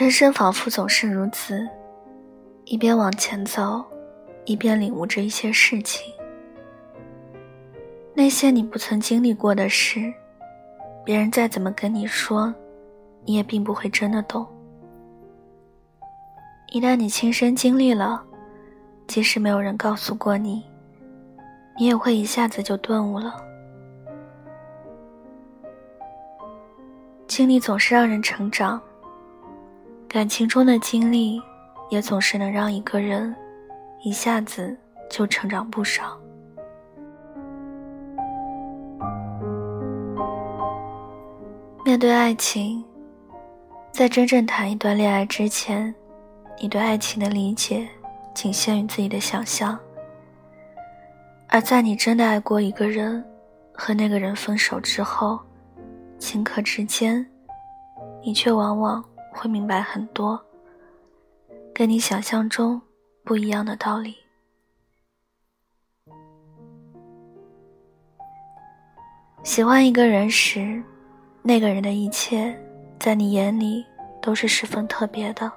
人生仿佛总是如此，一边往前走，一边领悟着一些事情。那些你不曾经历过的事，别人再怎么跟你说，你也并不会真的懂。一旦你亲身经历了，即使没有人告诉过你，你也会一下子就顿悟了。经历总是让人成长。感情中的经历，也总是能让一个人一下子就成长不少。面对爱情，在真正谈一段恋爱之前，你对爱情的理解仅限于自己的想象；而在你真的爱过一个人，和那个人分手之后，顷刻之间，你却往往。会明白很多跟你想象中不一样的道理。喜欢一个人时，那个人的一切在你眼里都是十分特别的。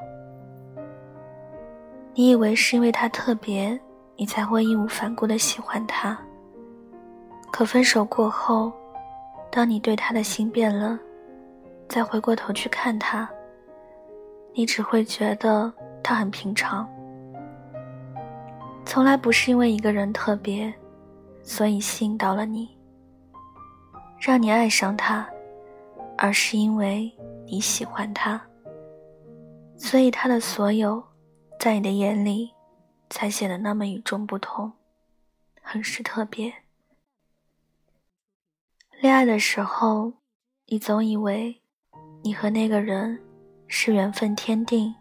你以为是因为他特别，你才会义无反顾的喜欢他。可分手过后，当你对他的心变了，再回过头去看他。你只会觉得他很平常，从来不是因为一个人特别，所以吸引到了你，让你爱上他，而是因为你喜欢他，所以他的所有，在你的眼里，才显得那么与众不同，很是特别。恋爱的时候，你总以为，你和那个人。是缘分天定，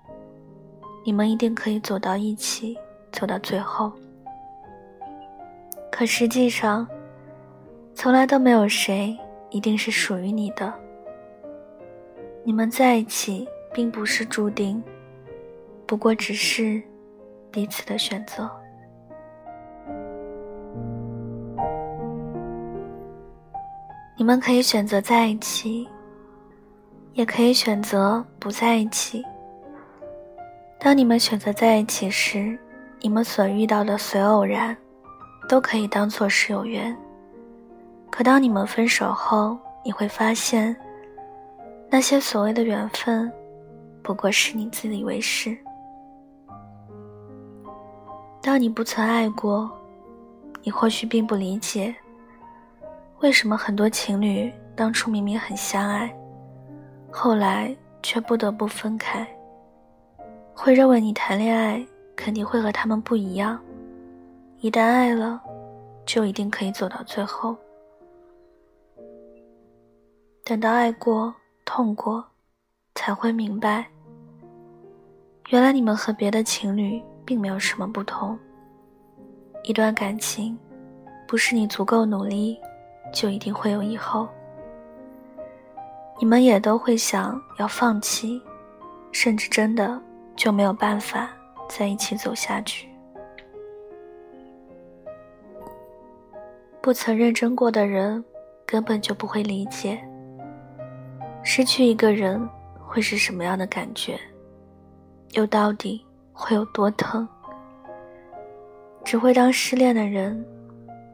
你们一定可以走到一起，走到最后。可实际上，从来都没有谁一定是属于你的。你们在一起并不是注定，不过只是彼此的选择。你们可以选择在一起。也可以选择不在一起。当你们选择在一起时，你们所遇到的所有偶然，都可以当做是有缘。可当你们分手后，你会发现，那些所谓的缘分，不过是你自以为是。当你不曾爱过，你或许并不理解，为什么很多情侣当初明明很相爱。后来却不得不分开，会认为你谈恋爱肯定会和他们不一样，一旦爱了，就一定可以走到最后。等到爱过、痛过，才会明白，原来你们和别的情侣并没有什么不同。一段感情，不是你足够努力，就一定会有以后。你们也都会想要放弃，甚至真的就没有办法在一起走下去。不曾认真过的人，根本就不会理解，失去一个人会是什么样的感觉，又到底会有多疼。只会当失恋的人，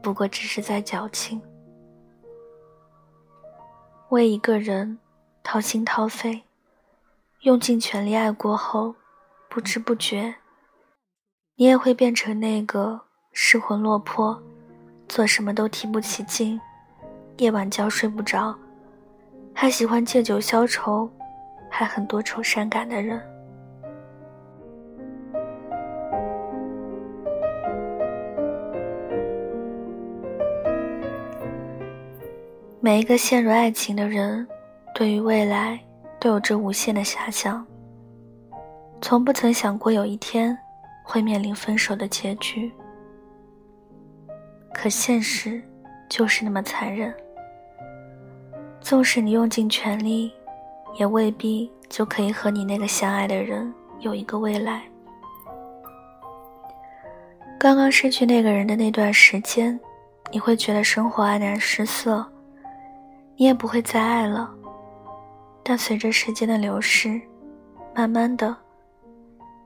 不过只是在矫情。为一个人掏心掏肺，用尽全力爱过后，不知不觉，你也会变成那个失魂落魄、做什么都提不起劲、夜晚觉睡不着、还喜欢借酒消愁、还很多愁善感的人。每一个陷入爱情的人，对于未来都有着无限的遐想，从不曾想过有一天会面临分手的结局。可现实就是那么残忍，纵使你用尽全力，也未必就可以和你那个相爱的人有一个未来。刚刚失去那个人的那段时间，你会觉得生活黯然失色。你也不会再爱了，但随着时间的流逝，慢慢的，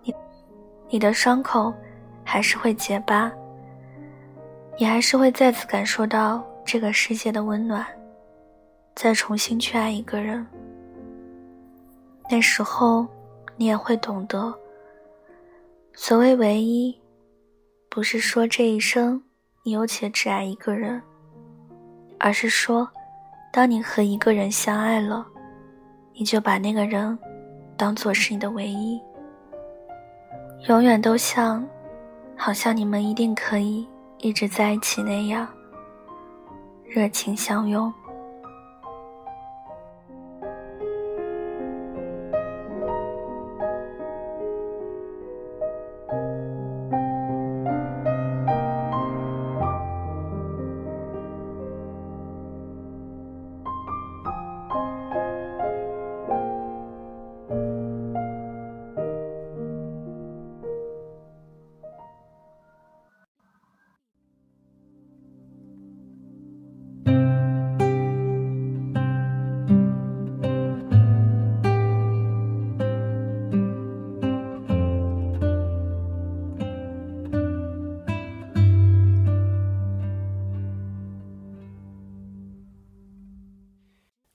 你你的伤口还是会结疤，你还是会再次感受到这个世界的温暖，再重新去爱一个人。那时候，你也会懂得，所谓唯一，不是说这一生你有且只爱一个人，而是说，当你和一个人相爱了。你就把那个人当做是你的唯一，永远都像，好像你们一定可以一直在一起那样，热情相拥。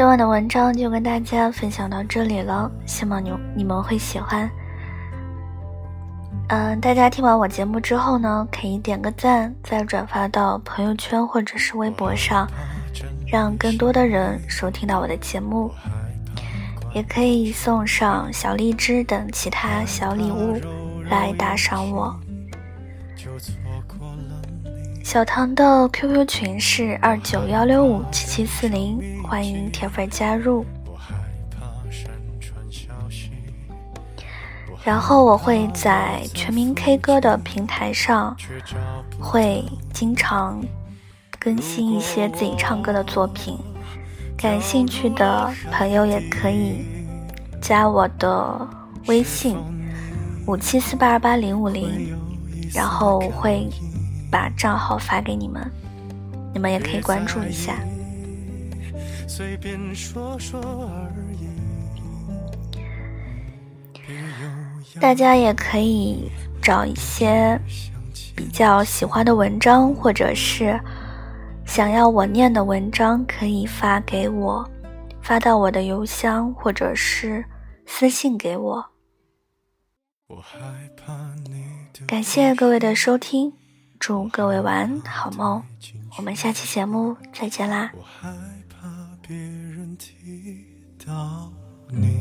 今晚的文章就跟大家分享到这里了，希望你你们会喜欢。嗯，大家听完我节目之后呢，可以点个赞，再转发到朋友圈或者是微博上，让更多的人收听到我的节目。也可以送上小荔枝等其他小礼物来打赏我。小唐的 QQ 群是二九幺六五七七四零，欢迎铁粉加入。然后我会在全民 K 歌的平台上，会经常更新一些自己唱歌的作品，感兴趣的朋友也可以加我的微信五七四八二八零五零，然后会。把账号发给你们，你们也可以关注一下。大家也可以找一些比较喜欢的文章，或者是想要我念的文章，可以发给我，发到我的邮箱，或者是私信给我。感谢各位的收听。祝各位晚安，好梦。我们下期节目再见啦。我害怕别人提到你